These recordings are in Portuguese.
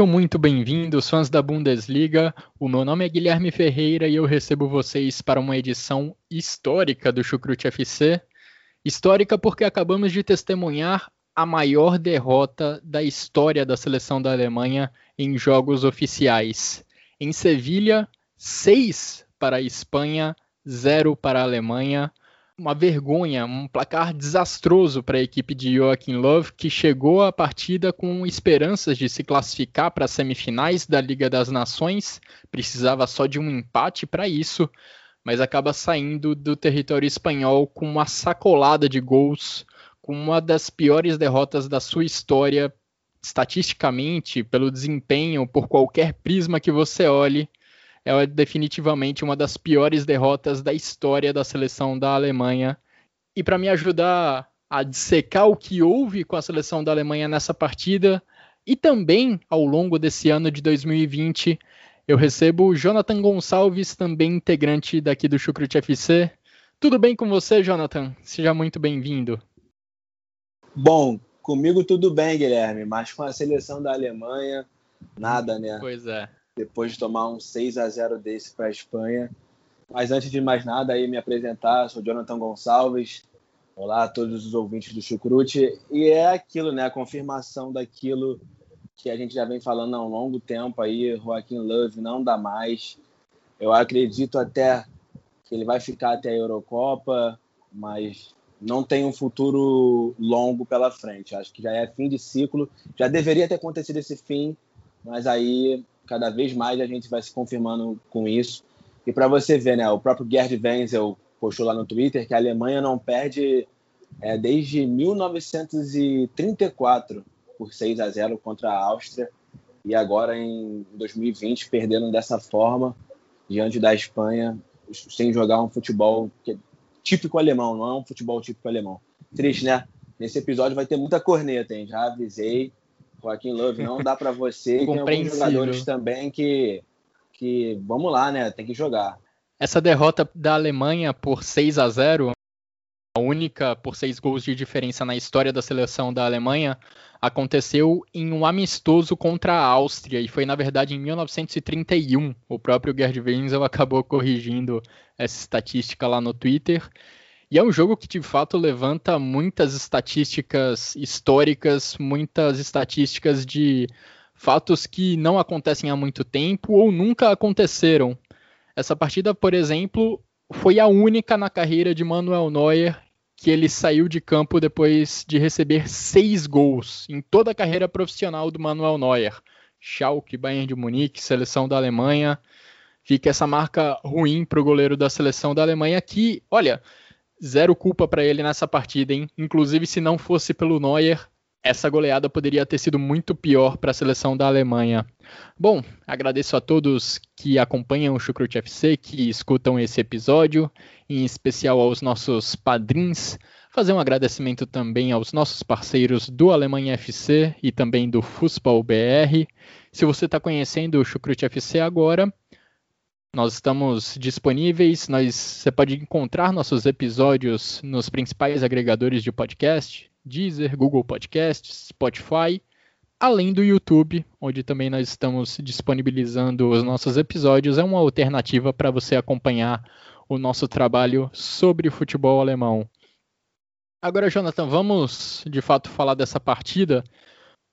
Sejam muito bem-vindos, fãs da Bundesliga. O meu nome é Guilherme Ferreira e eu recebo vocês para uma edição histórica do Chucrute FC. Histórica porque acabamos de testemunhar a maior derrota da história da seleção da Alemanha em jogos oficiais. Em Sevilha, 6 para a Espanha, 0 para a Alemanha uma vergonha, um placar desastroso para a equipe de Joachim Love, que chegou à partida com esperanças de se classificar para as semifinais da Liga das Nações, precisava só de um empate para isso, mas acaba saindo do território espanhol com uma sacolada de gols, com uma das piores derrotas da sua história, estatisticamente, pelo desempenho, por qualquer prisma que você olhe é definitivamente uma das piores derrotas da história da seleção da Alemanha. E para me ajudar a dissecar o que houve com a seleção da Alemanha nessa partida e também ao longo desse ano de 2020, eu recebo o Jonathan Gonçalves, também integrante daqui do Chucrute FC. Tudo bem com você, Jonathan? Seja muito bem-vindo. Bom, comigo tudo bem, Guilherme, mas com a seleção da Alemanha, nada, né? Pois é depois de tomar um 6 a 0 desse para a Espanha. Mas antes de mais nada, aí me apresentar, sou Jonathan Gonçalves. Olá a todos os ouvintes do Chucrute. E é aquilo, né? A confirmação daquilo que a gente já vem falando há um longo tempo aí. Joaquim Love não dá mais. Eu acredito até que ele vai ficar até a Eurocopa, mas não tem um futuro longo pela frente. Acho que já é fim de ciclo. Já deveria ter acontecido esse fim, mas aí cada vez mais a gente vai se confirmando com isso. E para você ver, né, o próprio Gerd Wenzel postou lá no Twitter que a Alemanha não perde é, desde 1934 por 6 a 0 contra a Áustria e agora em 2020 perdendo dessa forma diante da Espanha sem jogar um futebol é típico alemão, não é um futebol típico alemão. Triste, né? Nesse episódio vai ter muita corneta, hein? Já avisei. Joaquim Love não dá para você. tem alguns jogadores também que, que, vamos lá, né? Tem que jogar. Essa derrota da Alemanha por 6 a 0 a única por seis gols de diferença na história da seleção da Alemanha, aconteceu em um amistoso contra a Áustria e foi na verdade em 1931. O próprio Gerd Wenzel acabou corrigindo essa estatística lá no Twitter. E é um jogo que de fato levanta muitas estatísticas históricas, muitas estatísticas de fatos que não acontecem há muito tempo ou nunca aconteceram. Essa partida, por exemplo, foi a única na carreira de Manuel Neuer que ele saiu de campo depois de receber seis gols em toda a carreira profissional do Manuel Neuer. Schalke, Bayern de Munique, seleção da Alemanha. Fica essa marca ruim para o goleiro da seleção da Alemanha que, olha, zero culpa para ele nessa partida, hein? Inclusive, se não fosse pelo Neuer, essa goleada poderia ter sido muito pior para a seleção da Alemanha. Bom, agradeço a todos que acompanham o Chucrute FC, que escutam esse episódio, em especial aos nossos padrinhos. Fazer um agradecimento também aos nossos parceiros do Alemanha FC e também do Fußball BR. Se você está conhecendo o Chucrute FC agora, nós estamos disponíveis, nós, você pode encontrar nossos episódios nos principais agregadores de podcast, Deezer, Google Podcasts, Spotify, além do YouTube, onde também nós estamos disponibilizando os nossos episódios. É uma alternativa para você acompanhar o nosso trabalho sobre o futebol alemão. Agora, Jonathan, vamos de fato falar dessa partida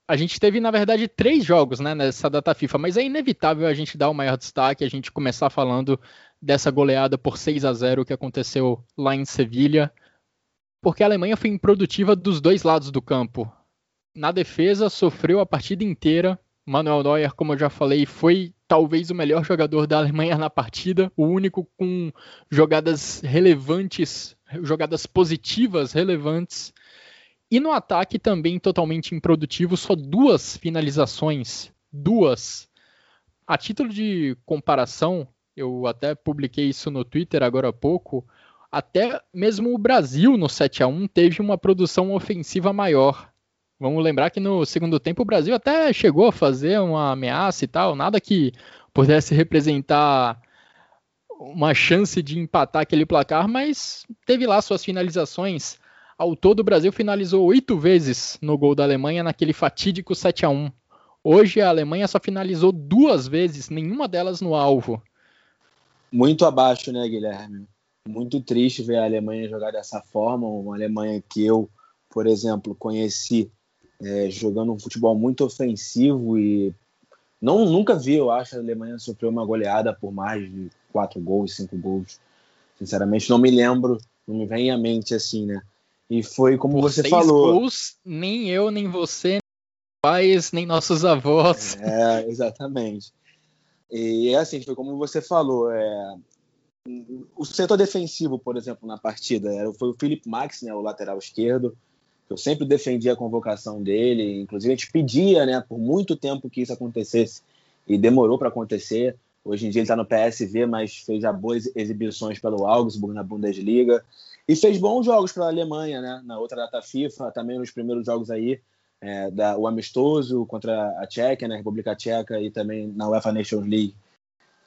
a gente teve, na verdade, três jogos né, nessa data FIFA, mas é inevitável a gente dar o maior destaque, a gente começar falando dessa goleada por 6 a 0 que aconteceu lá em Sevilha, porque a Alemanha foi improdutiva dos dois lados do campo. Na defesa, sofreu a partida inteira, Manuel Neuer, como eu já falei, foi talvez o melhor jogador da Alemanha na partida, o único com jogadas relevantes, jogadas positivas relevantes. E no ataque também totalmente improdutivo, só duas finalizações, duas. A título de comparação, eu até publiquei isso no Twitter agora há pouco, até mesmo o Brasil no 7 a 1 teve uma produção ofensiva maior. Vamos lembrar que no segundo tempo o Brasil até chegou a fazer uma ameaça e tal, nada que pudesse representar uma chance de empatar aquele placar, mas teve lá suas finalizações. Ao todo, o Brasil finalizou oito vezes no gol da Alemanha naquele fatídico 7 a 1 Hoje a Alemanha só finalizou duas vezes, nenhuma delas no alvo. Muito abaixo, né, Guilherme? Muito triste ver a Alemanha jogar dessa forma. Uma Alemanha que eu, por exemplo, conheci é, jogando um futebol muito ofensivo e não nunca vi, eu acho, a Alemanha sofrer uma goleada por mais de quatro gols, cinco gols. Sinceramente, não me lembro, não me vem à mente assim, né? E foi como por você falou. Gols, nem eu, nem você, nem pais, nem nossos avós. É, exatamente. E é assim, foi como você falou, é, o setor defensivo, por exemplo, na partida, foi o Felipe Max, né, o lateral esquerdo, eu sempre defendi a convocação dele, inclusive a gente pedia, né, por muito tempo que isso acontecesse e demorou para acontecer. Hoje em dia ele está no PSV, mas fez já boas exibições pelo Augsburg na Bundesliga e fez bons jogos para a Alemanha, né, na outra data FIFA, também nos primeiros jogos aí, é, da, o amistoso contra a Tchequia, né, República Tcheca e também na UEFA Nations League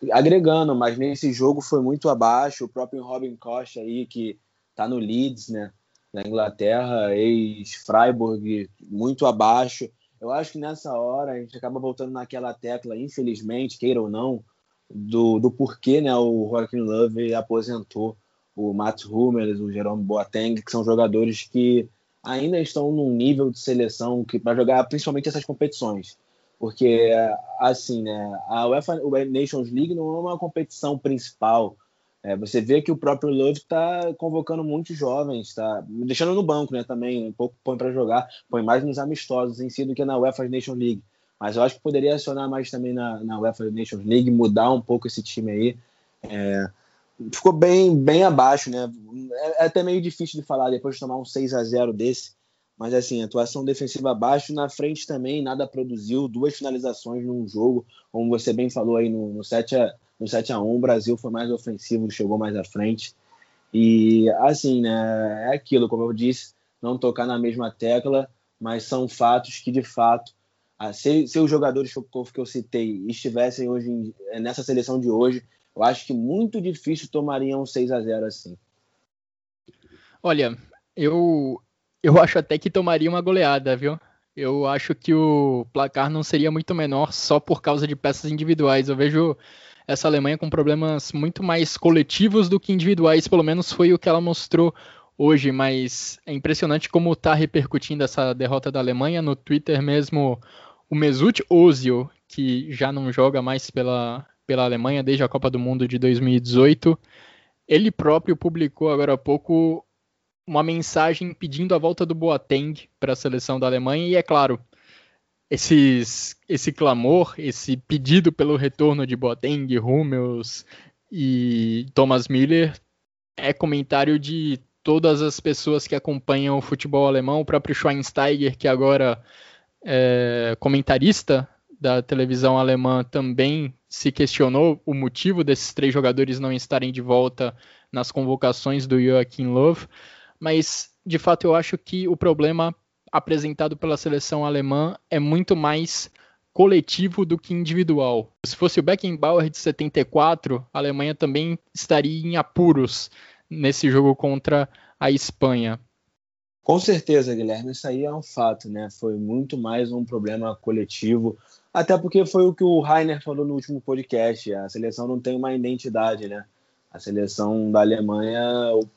agregando, mas nesse jogo foi muito abaixo. O próprio Robin Costa aí, que está no Leeds, né? na Inglaterra, ex-Freiburg, muito abaixo. Eu acho que nessa hora a gente acaba voltando naquela tecla, infelizmente, queira ou não, do, do porquê né, o Joaquim Love aposentou o Mats Hummels, o Jerome Boateng, que são jogadores que ainda estão num nível de seleção que para jogar principalmente essas competições. Porque, assim, né, a UEFA Nations League não é uma competição principal é, você vê que o próprio Love está convocando muitos jovens, tá deixando no banco, né? Também um pouco põe para jogar, põe mais nos amistosos em si do que na UEFA Nations League. Mas eu acho que poderia acionar mais também na, na UEFA Nations League, mudar um pouco esse time aí. É, ficou bem, bem abaixo, né? É, é, até meio difícil de falar depois de tomar um 6 a 0 desse. Mas assim, atuação defensiva abaixo, na frente também nada produziu, duas finalizações num jogo, como você bem falou aí no, no 7 a no 7 a 1 o Brasil foi mais ofensivo, chegou mais à frente. E assim, né, é aquilo, como eu disse, não tocar na mesma tecla, mas são fatos que de fato, se, se os jogadores que eu citei estivessem hoje nessa seleção de hoje, eu acho que muito difícil tomariam um 6 a 0 assim. Olha, eu eu acho até que tomaria uma goleada, viu? Eu acho que o placar não seria muito menor só por causa de peças individuais. Eu vejo essa Alemanha com problemas muito mais coletivos do que individuais, pelo menos foi o que ela mostrou hoje, mas é impressionante como está repercutindo essa derrota da Alemanha no Twitter mesmo. O Mesut Ozil, que já não joga mais pela, pela Alemanha desde a Copa do Mundo de 2018, ele próprio publicou agora há pouco uma mensagem pedindo a volta do Boateng para a seleção da Alemanha e é claro, esses, esse clamor, esse pedido pelo retorno de Boateng, Hummels e Thomas Miller é comentário de todas as pessoas que acompanham o futebol alemão, o próprio Schweinsteiger, que agora é comentarista da televisão alemã, também se questionou o motivo desses três jogadores não estarem de volta nas convocações do Joachim Löw, mas de fato eu acho que o problema apresentado pela seleção alemã é muito mais coletivo do que individual. Se fosse o Beckenbauer de 74, a Alemanha também estaria em apuros nesse jogo contra a Espanha. Com certeza, Guilherme, isso aí é um fato, né? Foi muito mais um problema coletivo, até porque foi o que o Rainer falou no último podcast, a seleção não tem uma identidade, né? A seleção da Alemanha,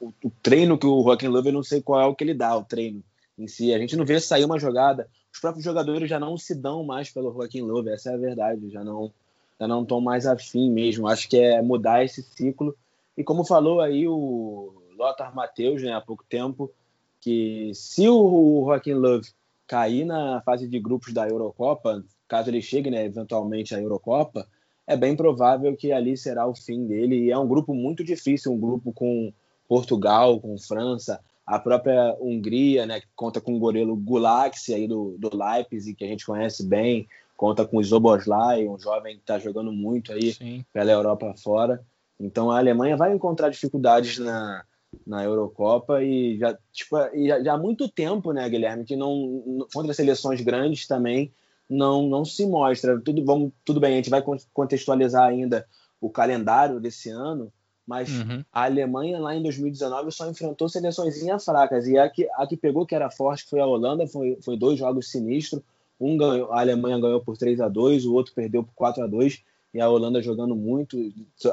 o, o treino que o Löw, eu não sei qual é o que ele dá, o treino em si. A gente não vê sair uma jogada. Os próprios jogadores já não se dão mais pelo Joaquim Love, essa é a verdade. Já não já não estão mais afim mesmo. Acho que é mudar esse ciclo. E como falou aí o Lothar Matheus né, há pouco tempo, que se o Joaquim Love cair na fase de grupos da Eurocopa, caso ele chegue, né, eventualmente à Eurocopa, é bem provável que ali será o fim dele. E é um grupo muito difícil, um grupo com Portugal, com França, a própria Hungria, né, que conta com o goleiro Gulaxi aí do, do Leipzig, que a gente conhece bem, conta com o Zoboslai, um jovem que está jogando muito aí Sim. pela Europa fora. Então a Alemanha vai encontrar dificuldades na, na Eurocopa e já, tipo, e já, já, há muito tempo, né, Guilherme, que não contra seleções grandes também não não se mostra. Tudo vamos, tudo bem, a gente vai contextualizar ainda o calendário desse ano, mas uhum. a Alemanha lá em 2019 só enfrentou seleções fracas e a que, a que pegou que era forte foi a Holanda, foi, foi dois jogos sinistros. Um ganhou, a Alemanha ganhou por 3 a 2 o outro perdeu por 4 a 2 e a Holanda jogando muito,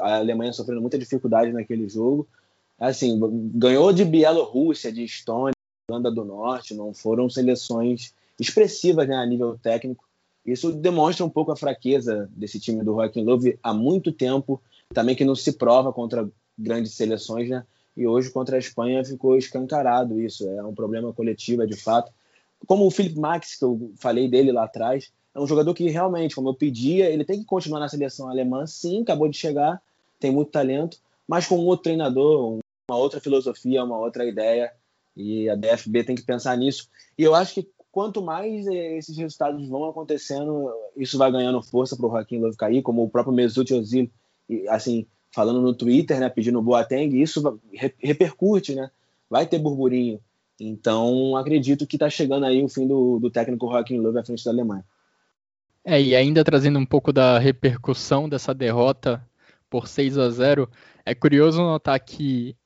a Alemanha sofrendo muita dificuldade naquele jogo. Assim, ganhou de Bielorrússia, de Estônia, Holanda do Norte, não foram seleções expressivas né, a nível técnico. Isso demonstra um pouco a fraqueza desse time do Joaquim Love há muito tempo, também que não se prova contra grandes seleções, né? E hoje contra a Espanha ficou escancarado isso, é um problema coletivo, é de fato. Como o Felipe Max, que eu falei dele lá atrás, é um jogador que realmente, como eu pedia, ele tem que continuar na seleção alemã, sim, acabou de chegar, tem muito talento, mas com outro treinador, uma outra filosofia, uma outra ideia, e a DFB tem que pensar nisso. E eu acho que quanto mais eh, esses resultados vão acontecendo, isso vai ganhando força para o Joaquim Love cair, como o próprio Mesut Ozil, assim, falando no Twitter, né, pedindo Boateng, isso repercute, né? Vai ter burburinho. Então, acredito que está chegando aí o fim do, do técnico Joaquim Love à frente da Alemanha. É, e ainda trazendo um pouco da repercussão dessa derrota por 6 a 0 é curioso notar que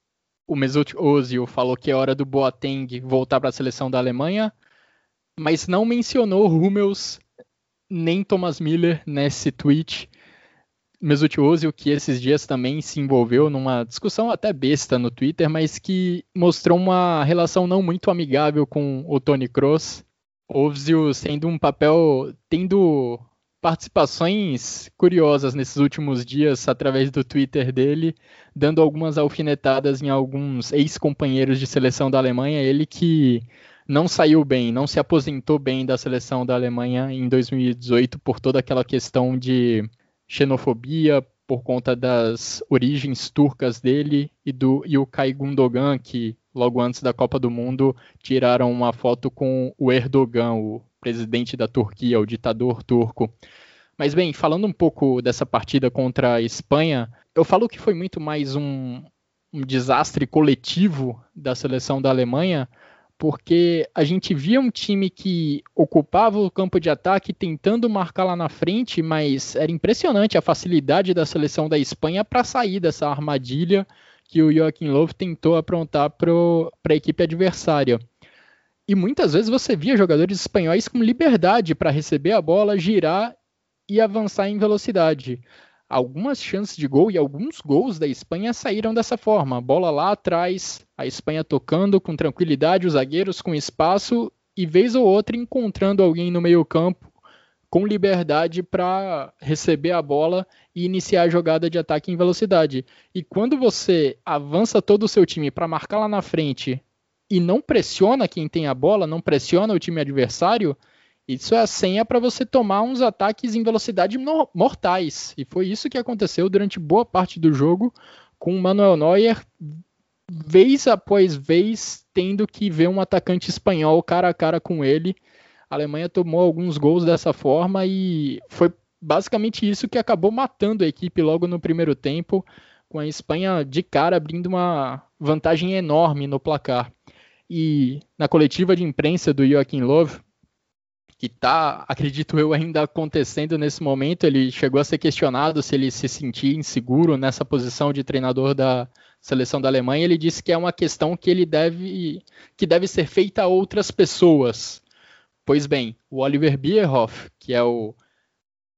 o Mesut Ozil falou que é hora do Boateng voltar para a seleção da Alemanha, mas não mencionou Hummels nem Thomas Miller nesse tweet. Mesut Ozil, que esses dias também se envolveu numa discussão até besta no Twitter, mas que mostrou uma relação não muito amigável com o Tony Kroos. Ozil sendo um papel, tendo participações curiosas nesses últimos dias através do Twitter dele, dando algumas alfinetadas em alguns ex-companheiros de seleção da Alemanha, ele que não saiu bem, não se aposentou bem da seleção da Alemanha em 2018 por toda aquela questão de xenofobia, por conta das origens turcas dele e do Ilkay Gundogan, que logo antes da Copa do Mundo tiraram uma foto com o Erdogan, o presidente da Turquia, o ditador turco. Mas bem, falando um pouco dessa partida contra a Espanha, eu falo que foi muito mais um, um desastre coletivo da seleção da Alemanha, porque a gente via um time que ocupava o campo de ataque tentando marcar lá na frente, mas era impressionante a facilidade da seleção da Espanha para sair dessa armadilha que o Joaquim Löw tentou aprontar para a equipe adversária. E muitas vezes você via jogadores espanhóis com liberdade para receber a bola, girar e avançar em velocidade algumas chances de gol e alguns gols da Espanha saíram dessa forma. Bola lá atrás, a Espanha tocando com tranquilidade, os zagueiros com espaço e vez ou outra encontrando alguém no meio-campo com liberdade para receber a bola e iniciar a jogada de ataque em velocidade. E quando você avança todo o seu time para marcar lá na frente e não pressiona quem tem a bola, não pressiona o time adversário, isso é a senha para você tomar uns ataques em velocidade mortais. E foi isso que aconteceu durante boa parte do jogo, com o Manuel Neuer, vez após vez, tendo que ver um atacante espanhol cara a cara com ele. A Alemanha tomou alguns gols dessa forma e foi basicamente isso que acabou matando a equipe logo no primeiro tempo, com a Espanha de cara abrindo uma vantagem enorme no placar. E na coletiva de imprensa do Joachim Löw, que está, acredito eu, ainda acontecendo nesse momento. Ele chegou a ser questionado se ele se sentia inseguro nessa posição de treinador da seleção da Alemanha. Ele disse que é uma questão que ele deve, que deve ser feita a outras pessoas. Pois bem, o Oliver Bierhoff, que é o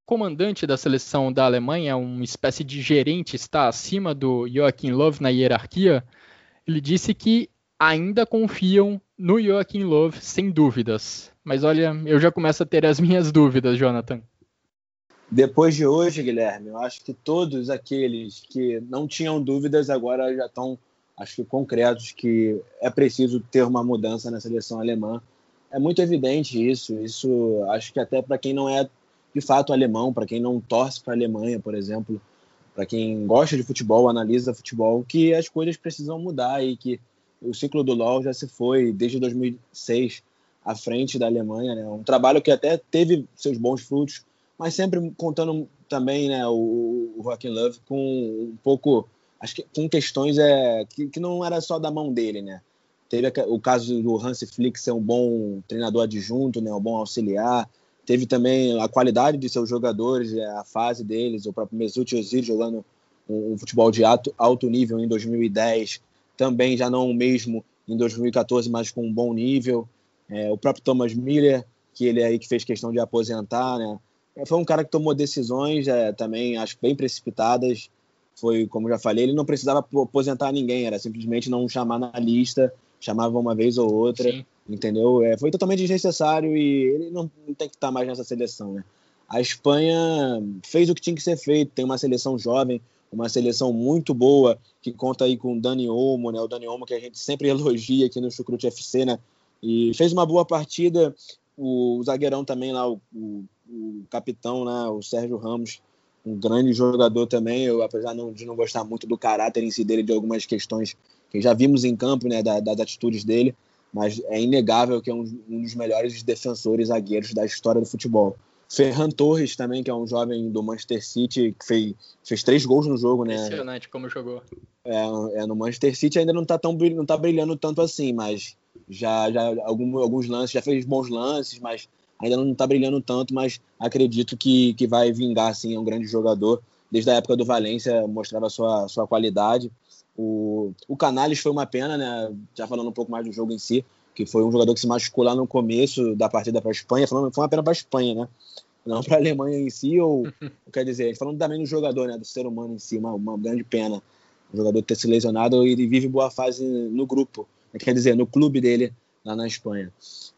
comandante da seleção da Alemanha, uma espécie de gerente, está acima do Joachim Löw na hierarquia. Ele disse que ainda confiam no Joachim Löw, sem dúvidas. Mas olha, eu já começo a ter as minhas dúvidas, Jonathan. Depois de hoje, Guilherme, eu acho que todos aqueles que não tinham dúvidas agora já estão, acho que concretos que é preciso ter uma mudança na seleção alemã. É muito evidente isso. Isso, acho que até para quem não é de fato alemão, para quem não torce para a Alemanha, por exemplo, para quem gosta de futebol, analisa futebol, que as coisas precisam mudar e que o ciclo do LoL já se foi desde 2006 à frente da Alemanha, né? Um trabalho que até teve seus bons frutos, mas sempre contando também, né, o, o Love com um pouco, acho que com questões é, que, que não era só da mão dele, né? Teve o caso do Hans Flick ser um bom treinador adjunto, né, um bom auxiliar. Teve também a qualidade de seus jogadores, é, a fase deles, o próprio Mesut Özil jogando um, um futebol de alto, alto nível em 2010, também já não o mesmo em 2014, mas com um bom nível. É, o próprio Thomas Miller, que ele é aí que fez questão de aposentar, né? Foi um cara que tomou decisões é, também, acho bem precipitadas. Foi, como já falei, ele não precisava aposentar ninguém, era simplesmente não chamar na lista chamava uma vez ou outra, Sim. entendeu? É, foi totalmente desnecessário e ele não, não tem que estar mais nessa seleção, né? A Espanha fez o que tinha que ser feito, tem uma seleção jovem, uma seleção muito boa, que conta aí com o Dani Olmo, né? O Dani Olmo que a gente sempre elogia aqui no Chucrute FC, né? E fez uma boa partida, o zagueirão também lá, o, o, o capitão, né? O Sérgio Ramos, um grande jogador também, eu apesar de não gostar muito do caráter em si dele, de algumas questões que já vimos em campo, né, da, das atitudes dele, mas é inegável que é um, um, dos melhores defensores zagueiros da história do futebol. Ferran Torres também, que é um jovem do Manchester City, que fez, fez três gols no jogo, né? Impressionante como jogou. É, é, no Manchester City ainda não tá tão não tá brilhando tanto assim, mas já já algum, alguns lances, já fez bons lances, mas ainda não está brilhando tanto, mas acredito que, que vai vingar, sim, é um grande jogador. Desde a época do Valência mostrava sua, sua qualidade. O, o Canales foi uma pena, né? Já falando um pouco mais do jogo em si, que foi um jogador que se machucou lá no começo da partida para a Espanha. Falando, foi uma pena para a Espanha, né? Não para a Alemanha em si, ou quer dizer, falando também do jogador, né? Do ser humano em si, uma, uma grande pena. O jogador ter se lesionado e ele vive boa fase no grupo, quer dizer, no clube dele lá na Espanha.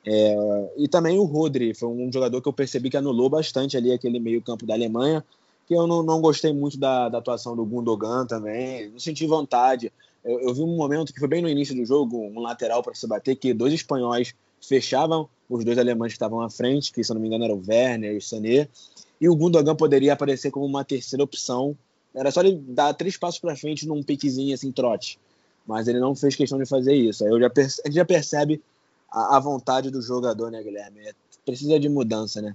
É, e também o Rodri, foi um jogador que eu percebi que anulou bastante ali aquele meio-campo da Alemanha que eu não, não gostei muito da, da, atuação do Gundogan também, não senti vontade. Eu, eu, vi um momento que foi bem no início do jogo, um lateral para se bater, que dois espanhóis fechavam os dois alemães que estavam à frente, que se eu não me engano eram o Werner e o Sané, e o Gundogan poderia aparecer como uma terceira opção. Era só ele dar três passos para frente num piquezinho assim, trote. Mas ele não fez questão de fazer isso. Aí eu já perce... já percebe a, a vontade do jogador, né, Guilherme? É, precisa de mudança, né?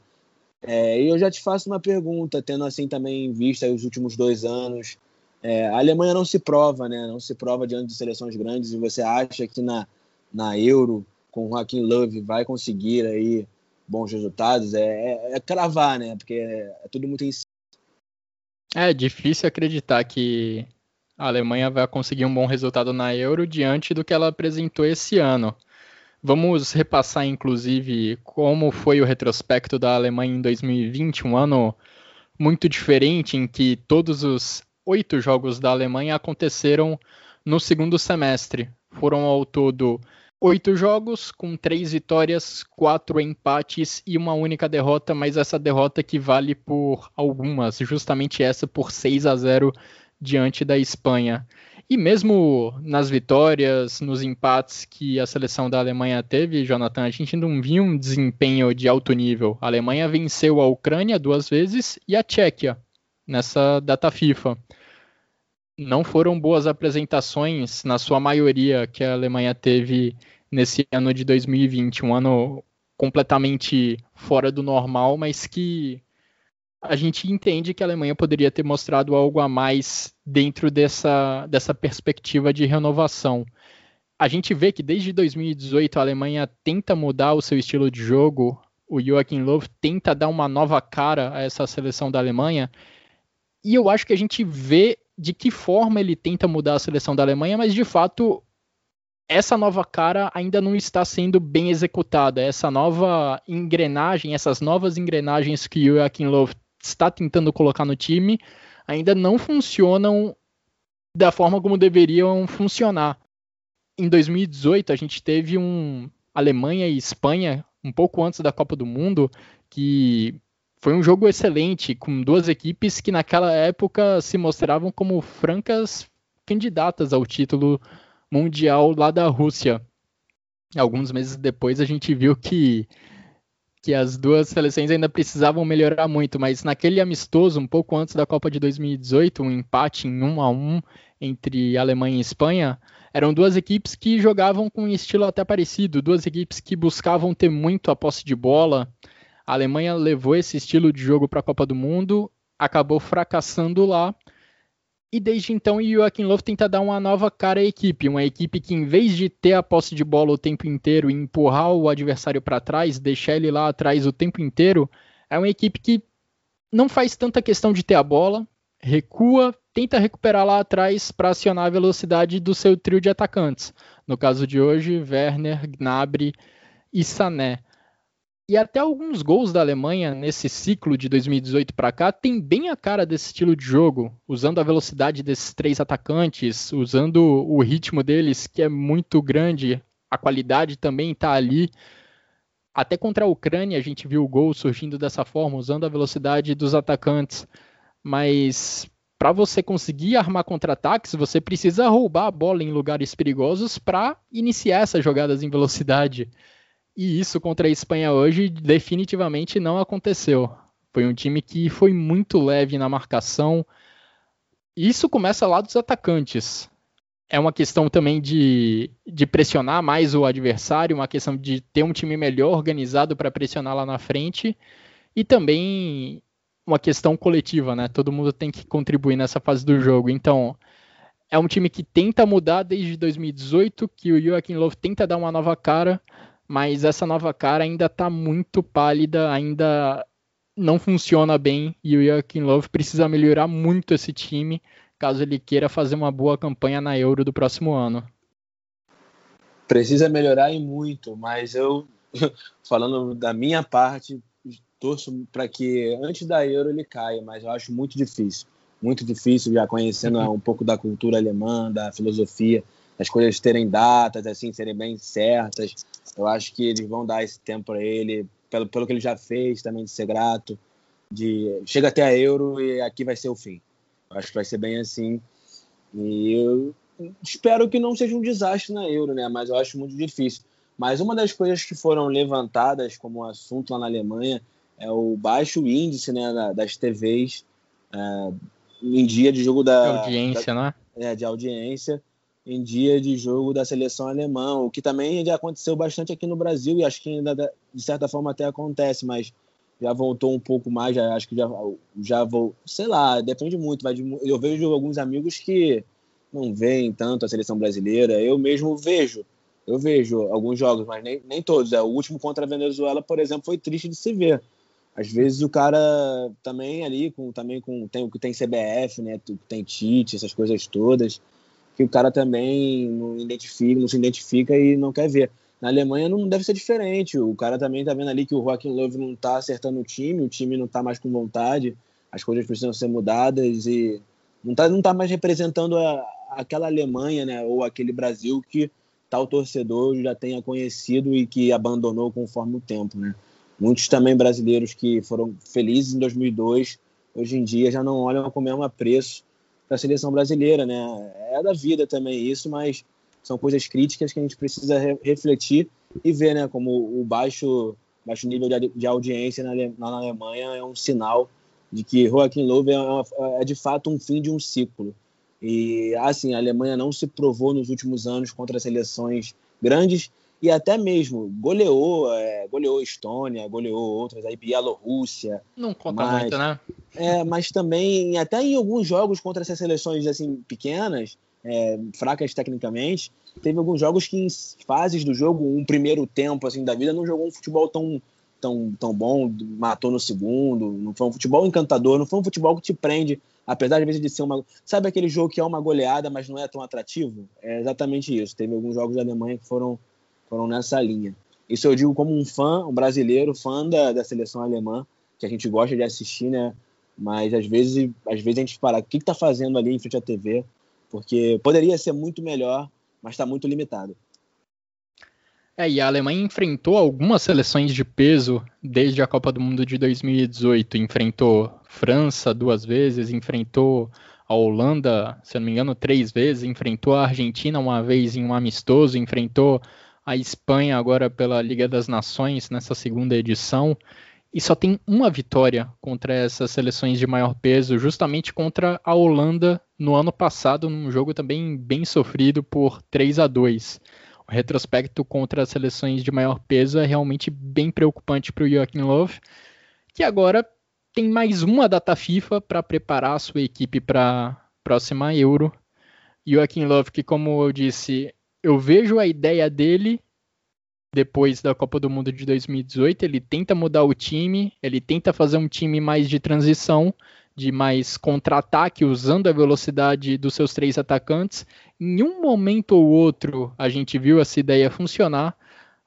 É, e eu já te faço uma pergunta, tendo assim também em vista os últimos dois anos. É, a Alemanha não se prova, né? Não se prova diante de seleções grandes. E você acha que na, na Euro, com o Joaquim Love, vai conseguir aí bons resultados? É, é, é cravar, né? Porque é, é tudo muito em É difícil acreditar que a Alemanha vai conseguir um bom resultado na Euro diante do que ela apresentou esse ano. Vamos repassar, inclusive, como foi o retrospecto da Alemanha em 2020, um ano muito diferente, em que todos os oito jogos da Alemanha aconteceram no segundo semestre. Foram ao todo oito jogos, com três vitórias, quatro empates e uma única derrota, mas essa derrota que vale por algumas, justamente essa por 6 a 0 diante da Espanha. E mesmo nas vitórias, nos empates que a seleção da Alemanha teve, Jonathan, a gente não viu um desempenho de alto nível. A Alemanha venceu a Ucrânia duas vezes e a Tchequia nessa data FIFA. Não foram boas apresentações, na sua maioria, que a Alemanha teve nesse ano de 2020, um ano completamente fora do normal, mas que a gente entende que a Alemanha poderia ter mostrado algo a mais dentro dessa, dessa perspectiva de renovação. A gente vê que desde 2018 a Alemanha tenta mudar o seu estilo de jogo, o Joachim Löw tenta dar uma nova cara a essa seleção da Alemanha, e eu acho que a gente vê de que forma ele tenta mudar a seleção da Alemanha, mas de fato essa nova cara ainda não está sendo bem executada. Essa nova engrenagem, essas novas engrenagens que o Joachim Löw está tentando colocar no time ainda não funcionam da forma como deveriam funcionar. Em 2018, a gente teve um Alemanha e Espanha, um pouco antes da Copa do Mundo, que foi um jogo excelente, com duas equipes que naquela época se mostravam como francas candidatas ao título mundial lá da Rússia. Alguns meses depois a gente viu que que as duas seleções ainda precisavam melhorar muito, mas naquele amistoso, um pouco antes da Copa de 2018, um empate em 1 a 1 entre Alemanha e Espanha, eram duas equipes que jogavam com um estilo até parecido, duas equipes que buscavam ter muito a posse de bola. A Alemanha levou esse estilo de jogo para a Copa do Mundo, acabou fracassando lá e desde então Joaquim Löw tenta dar uma nova cara à equipe, uma equipe que em vez de ter a posse de bola o tempo inteiro e empurrar o adversário para trás, deixar ele lá atrás o tempo inteiro, é uma equipe que não faz tanta questão de ter a bola, recua, tenta recuperar lá atrás para acionar a velocidade do seu trio de atacantes. No caso de hoje, Werner, Gnabry e Sané. E até alguns gols da Alemanha nesse ciclo de 2018 para cá tem bem a cara desse estilo de jogo, usando a velocidade desses três atacantes, usando o ritmo deles que é muito grande, a qualidade também está ali. Até contra a Ucrânia a gente viu o gol surgindo dessa forma, usando a velocidade dos atacantes. Mas para você conseguir armar contra-ataques, você precisa roubar a bola em lugares perigosos para iniciar essas jogadas em velocidade. E isso contra a Espanha hoje definitivamente não aconteceu. Foi um time que foi muito leve na marcação. Isso começa lá dos atacantes. É uma questão também de, de pressionar mais o adversário, uma questão de ter um time melhor organizado para pressionar lá na frente. E também uma questão coletiva, né? Todo mundo tem que contribuir nessa fase do jogo. Então, é um time que tenta mudar desde 2018, que o Joaquim Löw tenta dar uma nova cara, mas essa nova cara ainda está muito pálida, ainda não funciona bem e o Joaquim Love precisa melhorar muito esse time caso ele queira fazer uma boa campanha na Euro do próximo ano. Precisa melhorar e muito, mas eu, falando da minha parte, torço para que antes da Euro ele caia, mas eu acho muito difícil. Muito difícil, já conhecendo uhum. um pouco da cultura alemã, da filosofia, as coisas terem datas, assim, serem bem certas. Eu acho que eles vão dar esse tempo para ele, pelo, pelo que ele já fez, também de ser grato. De chega até a Euro e aqui vai ser o fim. Eu acho que vai ser bem assim. E eu espero que não seja um desastre na Euro, né? Mas eu acho muito difícil. Mas uma das coisas que foram levantadas como assunto lá na Alemanha é o baixo índice né, das TVs é, em dia de jogo da. De audiência, da, né? É, de audiência em dia de jogo da seleção alemã, o que também já aconteceu bastante aqui no Brasil e acho que ainda de certa forma até acontece, mas já voltou um pouco mais, já, acho que já já vou, sei lá, depende muito, eu vejo alguns amigos que não veem tanto a seleção brasileira, eu mesmo vejo, eu vejo alguns jogos, mas nem, nem todos, é, o último contra a Venezuela, por exemplo, foi triste de se ver. Às vezes o cara também ali com também com tem o que tem CBF, né, tem Tite, essas coisas todas que o cara também não identifica, não se identifica e não quer ver. Na Alemanha não deve ser diferente. O cara também tá vendo ali que o Joaquim Löw não tá acertando o time, o time não tá mais com vontade, as coisas precisam ser mudadas e não tá, não tá mais representando a, aquela Alemanha, né, ou aquele Brasil que tal torcedor já tenha conhecido e que abandonou conforme o tempo, né? Muitos também brasileiros que foram felizes em 2002, hoje em dia já não olham com o mesmo apreço para a seleção brasileira, né? É da vida também isso, mas são coisas críticas que a gente precisa re refletir e ver, né? Como o baixo, baixo nível de, de audiência na, na, Alemanha é um sinal de que Joaquim Löw é, é, de fato um fim de um ciclo. E assim, a Alemanha não se provou nos últimos anos contra seleções grandes e até mesmo goleou, é, goleou Estônia, goleou outras, aí Bielorrússia. Não conta mas, muito, né? É, mas também, até em alguns jogos contra essas seleções assim pequenas, é, fracas tecnicamente, teve alguns jogos que em fases do jogo, um primeiro tempo assim da vida, não jogou um futebol tão tão, tão bom, matou no segundo, não foi um futebol encantador, não foi um futebol que te prende, apesar de vezes de ser uma, sabe aquele jogo que é uma goleada, mas não é tão atrativo? É exatamente isso. Teve alguns jogos da Alemanha que foram foram nessa linha. Isso eu digo como um fã, um brasileiro, fã da, da seleção alemã, que a gente gosta de assistir, né? Mas às vezes, às vezes a gente para, o que está fazendo ali em frente à TV? Porque poderia ser muito melhor, mas está muito limitado. É, e a Alemanha enfrentou algumas seleções de peso desde a Copa do Mundo de 2018. Enfrentou França duas vezes, enfrentou a Holanda, se não me engano, três vezes, enfrentou a Argentina uma vez em um amistoso, enfrentou a Espanha agora pela Liga das Nações nessa segunda edição e só tem uma vitória contra essas seleções de maior peso, justamente contra a Holanda no ano passado, num jogo também bem sofrido por 3 a 2. O retrospecto contra as seleções de maior peso é realmente bem preocupante para o Joachim Löw, que agora tem mais uma data FIFA para preparar a sua equipe para a próxima Euro. Joachim Löw, que como eu disse, eu vejo a ideia dele depois da Copa do Mundo de 2018. Ele tenta mudar o time, ele tenta fazer um time mais de transição, de mais contra-ataque, usando a velocidade dos seus três atacantes. Em um momento ou outro, a gente viu essa ideia funcionar,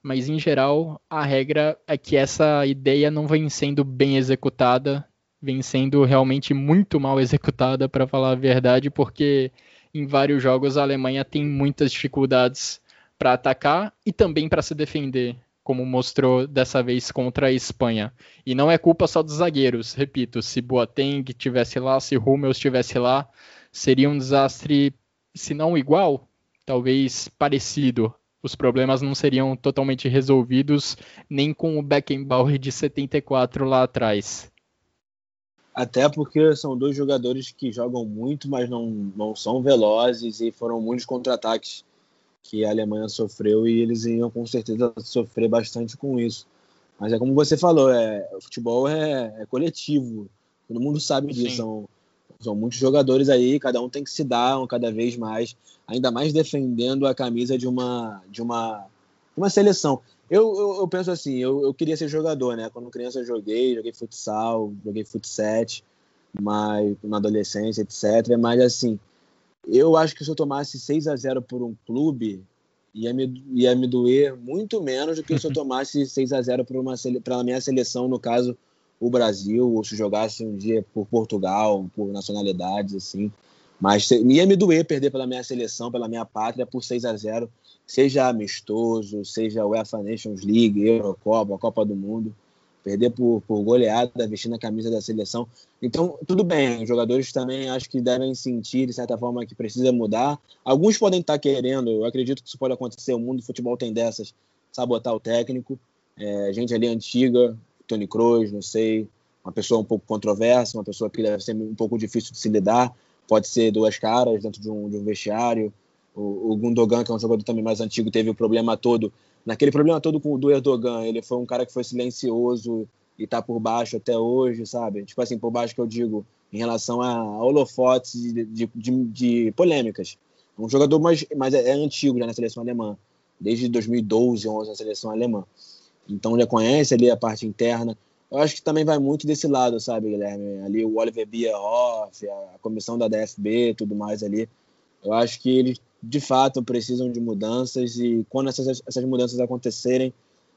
mas em geral, a regra é que essa ideia não vem sendo bem executada, vem sendo realmente muito mal executada, para falar a verdade, porque em vários jogos a Alemanha tem muitas dificuldades para atacar e também para se defender, como mostrou dessa vez contra a Espanha. E não é culpa só dos zagueiros, repito, se Boateng tivesse lá, se Hummels estivesse lá, seria um desastre, se não igual, talvez parecido. Os problemas não seriam totalmente resolvidos nem com o Beckenbauer de 74 lá atrás. Até porque são dois jogadores que jogam muito, mas não, não são velozes e foram muitos contra-ataques que a Alemanha sofreu e eles iam com certeza sofrer bastante com isso. Mas é como você falou, é, o futebol é, é coletivo, todo mundo sabe disso. São, são, muitos jogadores aí, cada um tem que se dar um, cada vez mais, ainda mais defendendo a camisa de uma, de uma, uma seleção. Eu, eu, eu penso assim, eu, eu queria ser jogador, né? Quando criança eu joguei, joguei futsal, joguei futsal, mas na adolescência, etc. Mas assim, eu acho que se eu tomasse 6 a 0 por um clube, ia me, ia me doer muito menos do que se eu tomasse 6 a 0 para a minha seleção, no caso, o Brasil, ou se jogasse um dia por Portugal, por nacionalidades, assim. Mas ia me doer perder pela minha seleção, pela minha pátria, por 6 a 0 seja amistoso, seja UEFA Nations League, Eurocopa, Copa do Mundo perder por, por goleada, vestindo a camisa da seleção. Então, tudo bem, os jogadores também acho que devem sentir, de certa forma, que precisa mudar. Alguns podem estar querendo, eu acredito que isso pode acontecer, o mundo do futebol tem dessas, sabotar o técnico. É, gente ali antiga, Tony Kroos, não sei, uma pessoa um pouco controversa, uma pessoa que deve ser um pouco difícil de se lidar, pode ser duas caras dentro de um, de um vestiário. O, o Gundogan, que é um jogador também mais antigo, teve o problema todo naquele problema todo com o do Erdogan, ele foi um cara que foi silencioso e tá por baixo até hoje, sabe? Tipo assim, por baixo que eu digo, em relação a holofotes de, de, de, de polêmicas. Um jogador mais, mais é, é, antigo já na seleção alemã, desde 2012, 11 na seleção alemã. Então já conhece ali a parte interna. Eu acho que também vai muito desse lado, sabe, Guilherme? Ali o Oliver Bierhoff, a comissão da DFB, tudo mais ali. Eu acho que eles de fato precisam de mudanças e quando essas, essas mudanças acontecerem,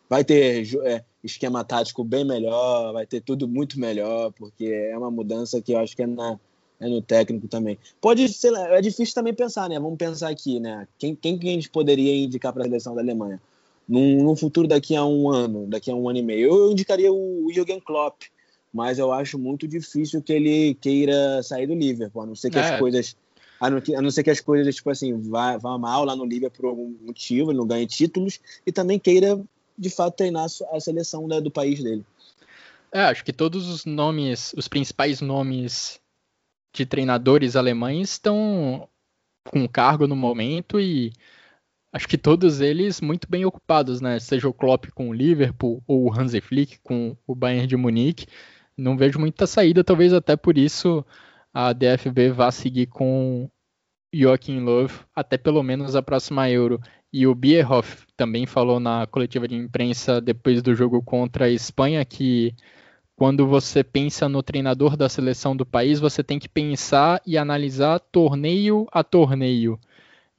vai ter é, esquema tático bem melhor, vai ter tudo muito melhor, porque é uma mudança que eu acho que é, na, é no técnico também. Pode ser, é difícil também pensar, né? Vamos pensar aqui, né? Quem, quem que a gente poderia indicar para a seleção da Alemanha? Num, num, futuro daqui a um ano, daqui a um ano e meio. Eu, indicaria o Jürgen Klopp, mas eu acho muito difícil que ele queira sair do Liverpool, a não ser que é. as coisas a não, a não ser que as coisas, tipo assim, vá, vá mal lá no Líbia por algum motivo, não ganhe títulos, e também queira, de fato, treinar a seleção né, do país dele. É, acho que todos os nomes, os principais nomes de treinadores alemães estão com cargo no momento e acho que todos eles muito bem ocupados, né? Seja o Klopp com o Liverpool ou o Hansi Flick com o Bayern de Munique. Não vejo muita saída, talvez até por isso a DFB vá seguir com Joachim Löw até pelo menos a próxima Euro. E o Bierhoff também falou na coletiva de imprensa depois do jogo contra a Espanha que quando você pensa no treinador da seleção do país, você tem que pensar e analisar torneio a torneio.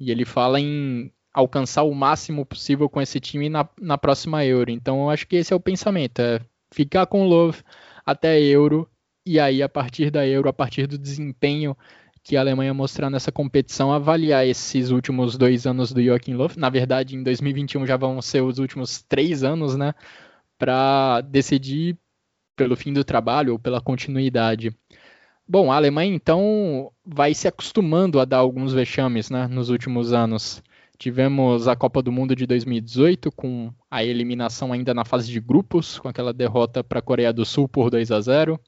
E ele fala em alcançar o máximo possível com esse time na, na próxima Euro. Então eu acho que esse é o pensamento, é ficar com o Love até a Euro e aí a partir da Euro, a partir do desempenho que a Alemanha mostrar nessa competição, avaliar esses últimos dois anos do Joachim Löw. Na verdade, em 2021 já vão ser os últimos três anos, né? Para decidir pelo fim do trabalho ou pela continuidade. Bom, a Alemanha então vai se acostumando a dar alguns vexames né, nos últimos anos. tivemos a Copa do Mundo de 2018 com a eliminação ainda na fase de grupos, com aquela derrota para a Coreia do Sul por 2 a 0.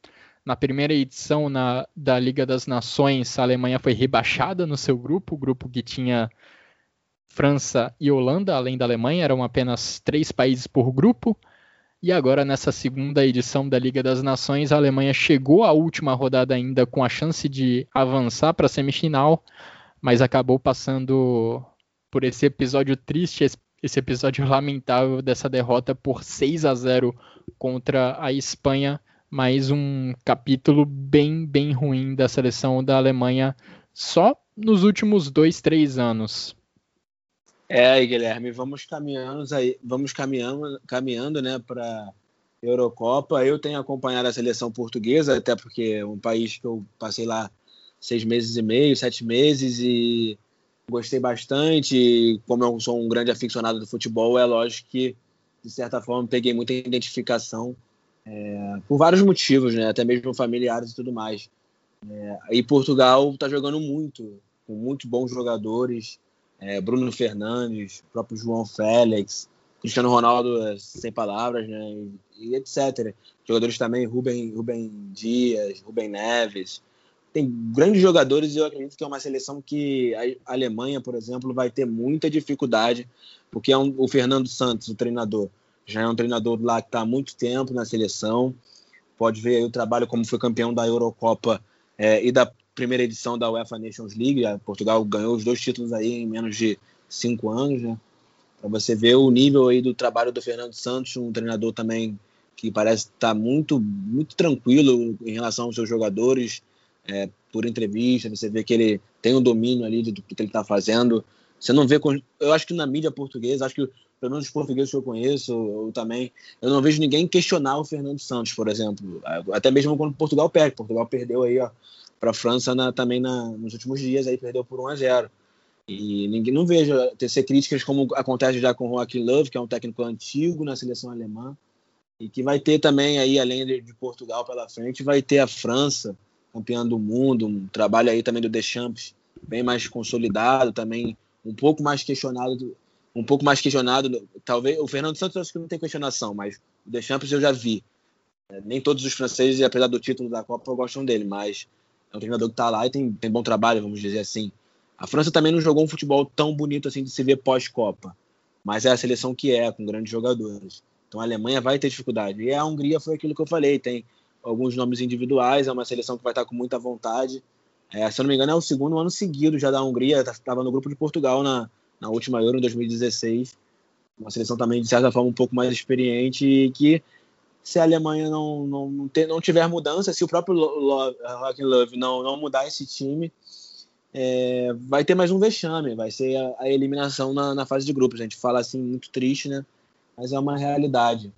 Na primeira edição na, da Liga das Nações, a Alemanha foi rebaixada no seu grupo, o grupo que tinha França e Holanda, além da Alemanha, eram apenas três países por grupo. E agora, nessa segunda edição da Liga das Nações, a Alemanha chegou à última rodada ainda com a chance de avançar para a semifinal, mas acabou passando por esse episódio triste, esse episódio lamentável dessa derrota por 6 a 0 contra a Espanha mais um capítulo bem, bem ruim da seleção da Alemanha só nos últimos dois, três anos. É, Guilherme, vamos caminhando aí, vamos caminhando, caminhando, né, para Eurocopa. Eu tenho acompanhado a seleção portuguesa, até porque é um país que eu passei lá seis meses e meio, sete meses e gostei bastante. Como eu sou um grande aficionado do futebol, é lógico que de certa forma peguei muita identificação é, por vários motivos, né? Até mesmo familiares e tudo mais. É, e Portugal está jogando muito, com muitos bons jogadores. É, Bruno Fernandes, próprio João Félix, Cristiano Ronaldo, é, sem palavras, né? E, e etc. Jogadores também, Rubem, Rubem Dias, Rubem Neves. Tem grandes jogadores e eu acredito que é uma seleção que a Alemanha, por exemplo, vai ter muita dificuldade, porque é um, o Fernando Santos, o treinador, já é um treinador lá que está há muito tempo na seleção. Pode ver aí o trabalho como foi campeão da Eurocopa é, e da primeira edição da UEFA Nations League. A Portugal ganhou os dois títulos aí em menos de cinco anos, né? Para você ver o nível aí do trabalho do Fernando Santos, um treinador também que parece estar tá muito, muito tranquilo em relação aos seus jogadores. É, por entrevista, você vê que ele tem um domínio ali do que ele está fazendo. Você não vê. Eu acho que na mídia portuguesa, acho que pelo menos os portugueses que eu conheço, eu também, eu não vejo ninguém questionar o Fernando Santos, por exemplo. Até mesmo quando Portugal perde. Portugal perdeu aí, ó, para a França na, também na, nos últimos dias, aí perdeu por 1 a 0 E ninguém não vejo tecer críticas como acontece já com o Joaquim Love, que é um técnico antigo na seleção alemã, e que vai ter também aí, além de, de Portugal pela frente, vai ter a França, campeã do mundo, um trabalho aí também do Deschamps, bem mais consolidado, também um pouco mais questionado um pouco mais questionado. Talvez o Fernando Santos acho que não tem questionação, mas o Deschamps eu já vi. É, nem todos os franceses, apesar do título da Copa, gostam dele, mas é um treinador que está lá e tem, tem bom trabalho, vamos dizer assim. A França também não jogou um futebol tão bonito assim de se ver pós-Copa, mas é a seleção que é, com grandes jogadores. Então a Alemanha vai ter dificuldade. E a Hungria foi aquilo que eu falei, tem alguns nomes individuais, é uma seleção que vai estar com muita vontade. É, se eu não me engano, é o segundo ano seguido já da Hungria, estava no grupo de Portugal na, na última Euro, em 2016. Uma seleção também, de certa forma, um pouco mais experiente e que, se a Alemanha não, não, não, ter, não tiver mudança, se o próprio Love, Joachim Love não, não mudar esse time, é, vai ter mais um vexame, vai ser a, a eliminação na, na, fase de grupos. A gente fala assim, muito triste, né? Mas é uma realidade.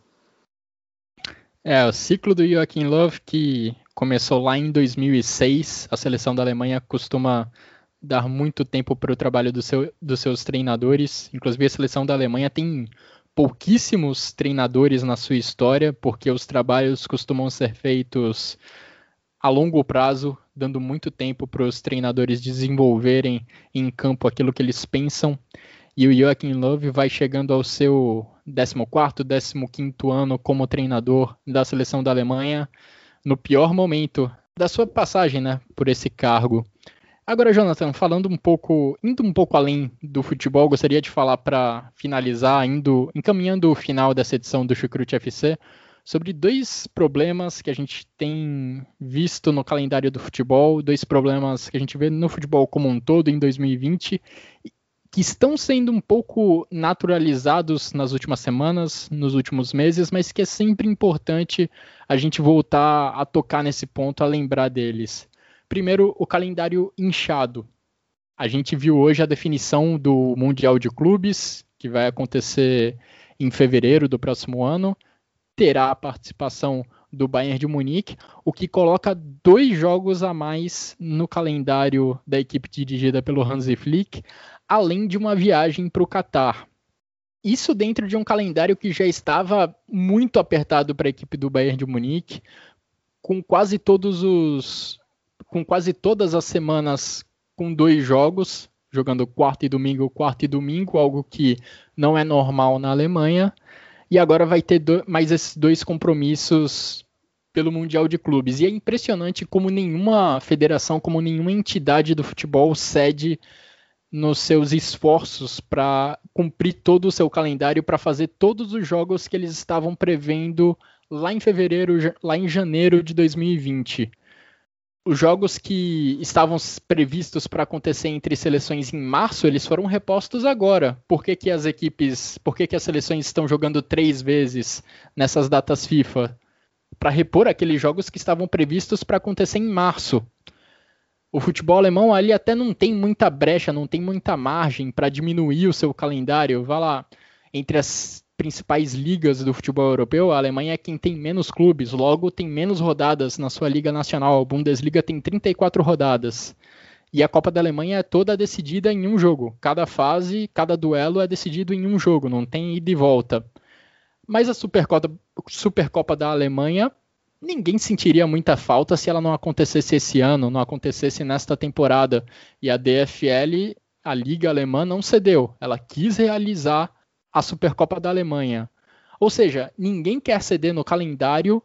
É, o ciclo do Joachim Love, que começou lá em 2006, a seleção da Alemanha costuma dar muito tempo para o trabalho do seu, dos seus treinadores. Inclusive, a seleção da Alemanha tem pouquíssimos treinadores na sua história, porque os trabalhos costumam ser feitos a longo prazo, dando muito tempo para os treinadores desenvolverem em campo aquilo que eles pensam. E o Joachim Löw vai chegando ao seu 14º, 15º ano como treinador da seleção da Alemanha, no pior momento da sua passagem né, por esse cargo. Agora, Jonathan, falando um pouco, indo um pouco além do futebol, gostaria de falar para finalizar, indo, encaminhando o final dessa edição do Chucrute FC, sobre dois problemas que a gente tem visto no calendário do futebol, dois problemas que a gente vê no futebol como um todo em 2020, que estão sendo um pouco naturalizados nas últimas semanas, nos últimos meses, mas que é sempre importante a gente voltar a tocar nesse ponto, a lembrar deles. Primeiro, o calendário inchado. A gente viu hoje a definição do Mundial de Clubes, que vai acontecer em fevereiro do próximo ano. Terá a participação do Bayern de Munique, o que coloca dois jogos a mais no calendário da equipe dirigida pelo Hansi Flick, além de uma viagem para o Catar. Isso dentro de um calendário que já estava muito apertado para a equipe do Bayern de Munique, com quase todos os com quase todas as semanas com dois jogos, jogando quarto e domingo, quarto e domingo, algo que não é normal na Alemanha. E agora vai ter do, mais esses dois compromissos pelo Mundial de Clubes. E é impressionante como nenhuma federação, como nenhuma entidade do futebol cede nos seus esforços para cumprir todo o seu calendário, para fazer todos os jogos que eles estavam prevendo lá em fevereiro, lá em janeiro de 2020 os jogos que estavam previstos para acontecer entre seleções em março, eles foram repostos agora. Por que, que as equipes, por que, que as seleções estão jogando três vezes nessas datas FIFA? Para repor aqueles jogos que estavam previstos para acontecer em março. O futebol alemão ali até não tem muita brecha, não tem muita margem para diminuir o seu calendário. Vá lá, entre as principais ligas do futebol europeu, a Alemanha é quem tem menos clubes, logo tem menos rodadas na sua liga nacional. A Bundesliga tem 34 rodadas. E a Copa da Alemanha é toda decidida em um jogo. Cada fase, cada duelo é decidido em um jogo, não tem ida e volta. Mas a Supercopa, Supercopa da Alemanha, ninguém sentiria muita falta se ela não acontecesse esse ano, não acontecesse nesta temporada. E a DFL, a Liga Alemã, não cedeu. Ela quis realizar a Supercopa da Alemanha. Ou seja, ninguém quer ceder no calendário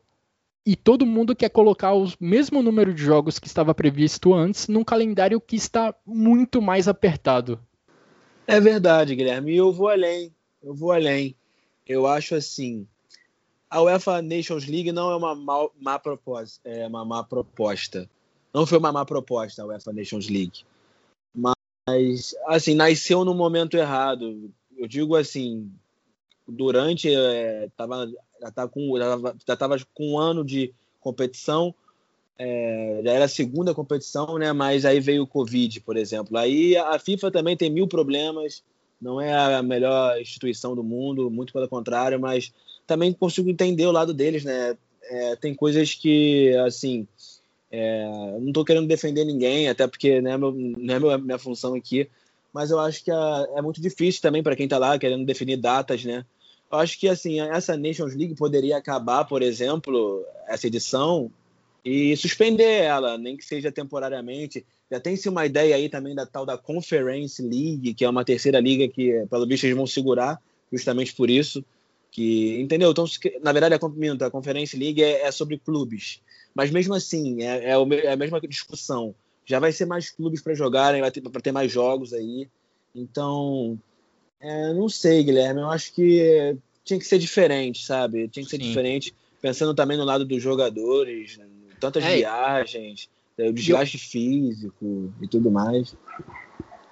e todo mundo quer colocar o mesmo número de jogos que estava previsto antes num calendário que está muito mais apertado. É verdade, Guilherme. E eu vou além. Eu vou além. Eu acho assim. A UEFA Nations League não é uma má, má proposta, é uma má proposta. Não foi uma má proposta a UEFA Nations League. Mas, assim, nasceu no momento errado eu digo assim, durante é, tava, já tava com já tava com um ano de competição, é, já era a segunda competição, né? Mas aí veio o Covid, por exemplo. Aí a FIFA também tem mil problemas, não é a melhor instituição do mundo, muito pelo contrário, mas também consigo entender o lado deles, né? É, tem coisas que, assim, é, não estou querendo defender ninguém, até porque né, meu, não é minha função aqui, mas eu acho que a, é muito difícil também para quem está lá querendo definir datas, né? Eu acho que assim essa Nations League poderia acabar, por exemplo, essa edição e suspender ela, nem que seja temporariamente. Já tem-se uma ideia aí também da tal da Conference League, que é uma terceira liga que, pelo visto, eles vão segurar, justamente por isso. Que, entendeu? Então, na verdade, a, a Conference League é, é sobre clubes. Mas mesmo assim, é, é, é a mesma discussão já vai ser mais clubes para jogarem, vai ter para ter mais jogos aí. Então, é, não sei, Guilherme, eu acho que tinha que ser diferente, sabe? Tinha que ser Sim. diferente, pensando também no lado dos jogadores, tantas é. viagens, o desgaste eu... físico e tudo mais.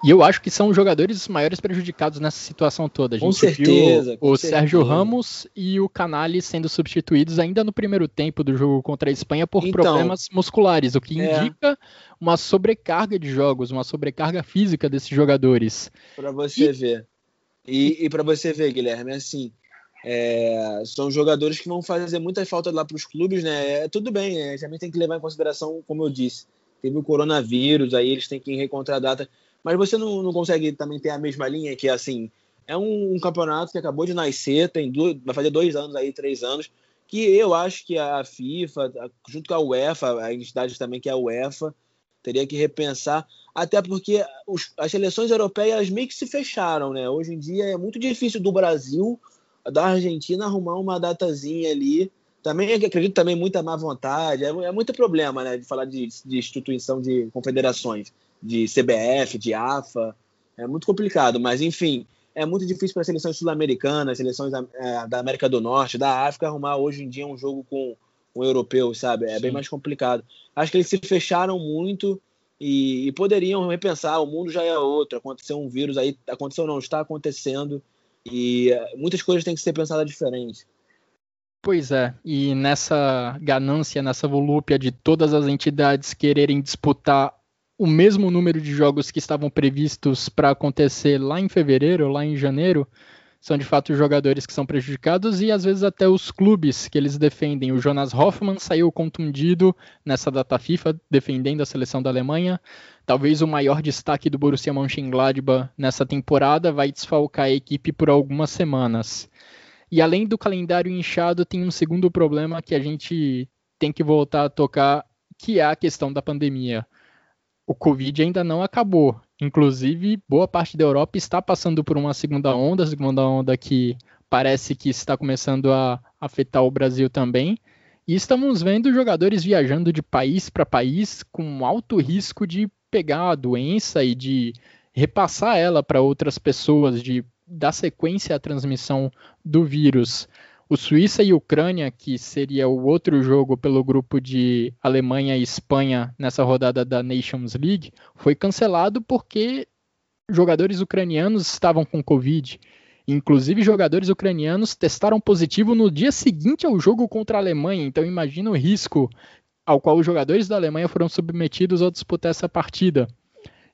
E eu acho que são os jogadores os maiores prejudicados nessa situação toda. A gente com certeza. Com o certeza. Sérgio Ramos e o Canali sendo substituídos ainda no primeiro tempo do jogo contra a Espanha por então, problemas musculares, o que é. indica uma sobrecarga de jogos, uma sobrecarga física desses jogadores. Para você e... ver. E, e para você ver, Guilherme, assim, é, são jogadores que vão fazer muita falta lá para os clubes, né? É, tudo bem, é, também tem que levar em consideração, como eu disse, teve o coronavírus, aí eles têm que encontrar a data mas você não, não consegue também ter a mesma linha que, assim, é um, um campeonato que acabou de nascer, tem dois, vai fazer dois anos aí, três anos, que eu acho que a FIFA, junto com a UEFA, a entidade também que é a UEFA, teria que repensar, até porque os, as seleções europeias meio que se fecharam, né? Hoje em dia é muito difícil do Brasil, da Argentina, arrumar uma datazinha ali. Também acredito também muita má vontade, é, é muito problema, né? De falar de, de instituição de confederações de CBF, de AFA. É muito complicado, mas enfim, é muito difícil para seleções sul-americanas, seleções da, é, da, América do Norte, da África, arrumar hoje em dia um jogo com um europeu, sabe? É Sim. bem mais complicado. Acho que eles se fecharam muito e, e, poderiam repensar. O mundo já é outro. Aconteceu um vírus aí, aconteceu não, está acontecendo e é, muitas coisas têm que ser pensadas diferente. Pois é, e nessa ganância, nessa volúpia de todas as entidades quererem disputar o mesmo número de jogos que estavam previstos para acontecer lá em fevereiro, lá em janeiro, são de fato os jogadores que são prejudicados e às vezes até os clubes que eles defendem. O Jonas Hoffmann saiu contundido nessa data FIFA, defendendo a seleção da Alemanha. Talvez o maior destaque do Borussia Mönchengladbach nessa temporada vai desfalcar a equipe por algumas semanas. E além do calendário inchado, tem um segundo problema que a gente tem que voltar a tocar, que é a questão da pandemia o Covid ainda não acabou. Inclusive, boa parte da Europa está passando por uma segunda onda, segunda onda que parece que está começando a afetar o Brasil também. E estamos vendo jogadores viajando de país para país com alto risco de pegar a doença e de repassar ela para outras pessoas, de dar sequência à transmissão do vírus. O Suíça e Ucrânia, que seria o outro jogo pelo grupo de Alemanha e Espanha nessa rodada da Nations League, foi cancelado porque jogadores ucranianos estavam com Covid. Inclusive, jogadores ucranianos testaram positivo no dia seguinte ao jogo contra a Alemanha. Então, imagina o risco ao qual os jogadores da Alemanha foram submetidos ao disputar essa partida.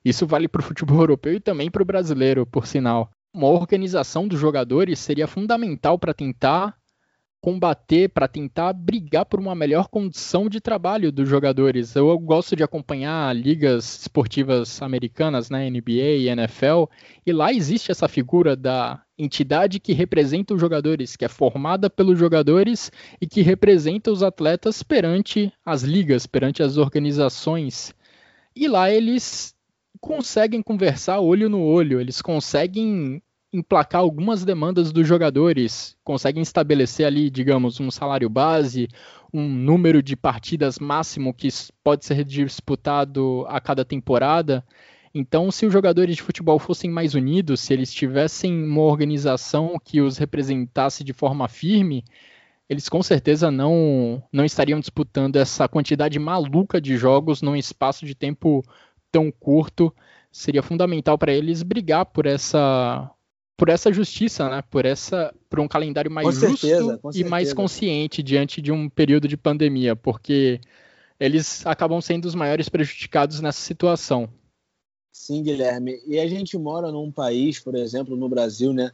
Isso vale para o futebol europeu e também para o brasileiro, por sinal. Uma organização dos jogadores seria fundamental para tentar combater, para tentar brigar por uma melhor condição de trabalho dos jogadores. Eu gosto de acompanhar ligas esportivas americanas, né, NBA e NFL, e lá existe essa figura da entidade que representa os jogadores, que é formada pelos jogadores e que representa os atletas perante as ligas, perante as organizações. E lá eles conseguem conversar olho no olho, eles conseguem emplacar algumas demandas dos jogadores, conseguem estabelecer ali, digamos, um salário base, um número de partidas máximo que pode ser disputado a cada temporada. Então, se os jogadores de futebol fossem mais unidos, se eles tivessem uma organização que os representasse de forma firme, eles com certeza não, não estariam disputando essa quantidade maluca de jogos num espaço de tempo tão curto. Seria fundamental para eles brigar por essa por essa justiça, né? Por essa, por um calendário mais com justo certeza, e mais consciente diante de um período de pandemia, porque eles acabam sendo os maiores prejudicados nessa situação. Sim, Guilherme. E a gente mora num país, por exemplo, no Brasil, né?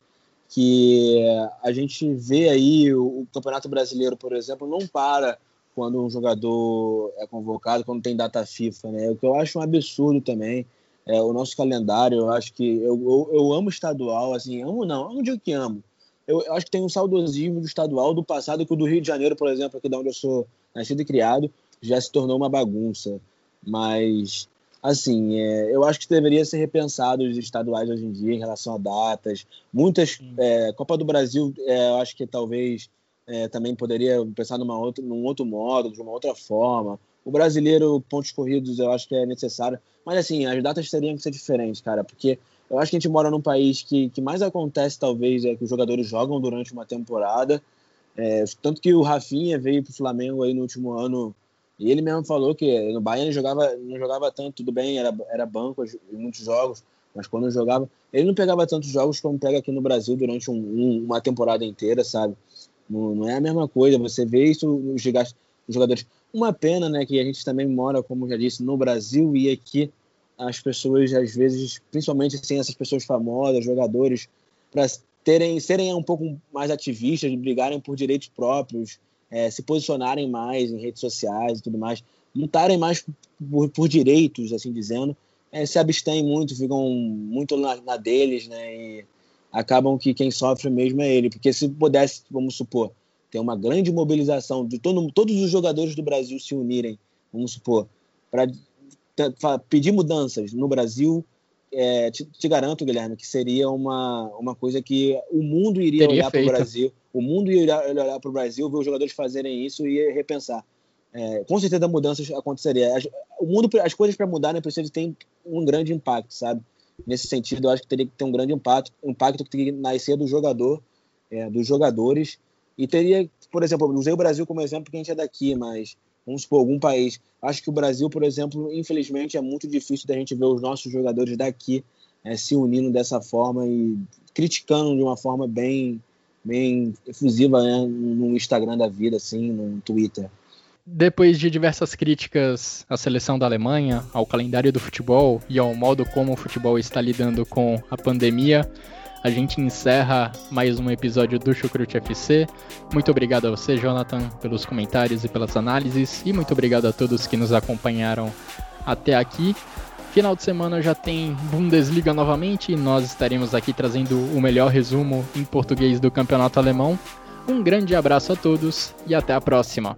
Que a gente vê aí o, o Campeonato Brasileiro, por exemplo, não para quando um jogador é convocado, quando tem data FIFA, né? O que eu acho um absurdo também é, o nosso calendário. Eu acho que eu, eu, eu, amo estadual, assim, amo não, eu não digo que amo. Eu, eu, acho que tem um saudosismo do estadual do passado que o do Rio de Janeiro, por exemplo, aqui de onde eu sou nascido e criado, já se tornou uma bagunça. Mas, assim, é, eu acho que deveria ser repensado os estaduais hoje em dia em relação a datas. Muitas. É, Copa do Brasil, é, eu acho que talvez é, também poderia pensar numa outra, num outro modo, de uma outra forma. O brasileiro, pontos corridos, eu acho que é necessário. Mas, assim, as datas teriam que ser diferentes, cara, porque eu acho que a gente mora num país que, que mais acontece, talvez, é que os jogadores jogam durante uma temporada. É, tanto que o Rafinha veio pro Flamengo aí no último ano e ele mesmo falou que no Bayern ele jogava, não jogava tanto, tudo bem, era, era banco em muitos jogos, mas quando jogava, ele não pegava tantos jogos como pega aqui no Brasil durante um, um, uma temporada inteira, sabe? Não, não, é a mesma coisa, você vê isso, os, os jogadores. Uma pena, né, que a gente também mora, como já disse, no Brasil e aqui as pessoas, às vezes, principalmente assim, essas pessoas famosas, jogadores, para terem serem um pouco mais ativistas, brigarem por direitos próprios, é, se posicionarem mais em redes sociais e tudo mais, lutarem mais por, por direitos, assim dizendo, é, se abstêm muito, ficam muito na, na, deles, né? E acabam que quem sofre mesmo é ele, porque se pudesse, vamos supor, tem uma grande mobilização de todo, todos os jogadores do Brasil se unirem, vamos supor, para pedir mudanças no Brasil, é, te, te, garanto, Guilherme, que seria uma, uma coisa que o mundo iria Teria olhar para o Brasil, o mundo iria olhar para o Brasil, ver os jogadores fazerem isso e repensar. É, com certeza mudanças aconteceria. As, o mundo, as coisas para mudarem né, precisam ter um grande impacto, sabe? Nesse sentido, eu acho que teria que ter um grande impacto, impacto que teria que nascer do jogador, é, dos jogadores e teria, por exemplo, usei o Brasil como exemplo porque a gente é daqui, mas vamos supor, algum país. Acho que o Brasil, por exemplo, infelizmente é muito difícil da gente ver os nossos jogadores daqui é, se unindo dessa forma e criticando de uma forma bem, bem efusiva né, no Instagram da vida, assim, no Twitter. Depois de diversas críticas à seleção da Alemanha, ao calendário do futebol e ao modo como o futebol está lidando com a pandemia, a gente encerra mais um episódio do Chucrute FC. Muito obrigado a você, Jonathan, pelos comentários e pelas análises, e muito obrigado a todos que nos acompanharam até aqui. Final de semana já tem Bundesliga novamente e nós estaremos aqui trazendo o melhor resumo em português do campeonato alemão. Um grande abraço a todos e até a próxima!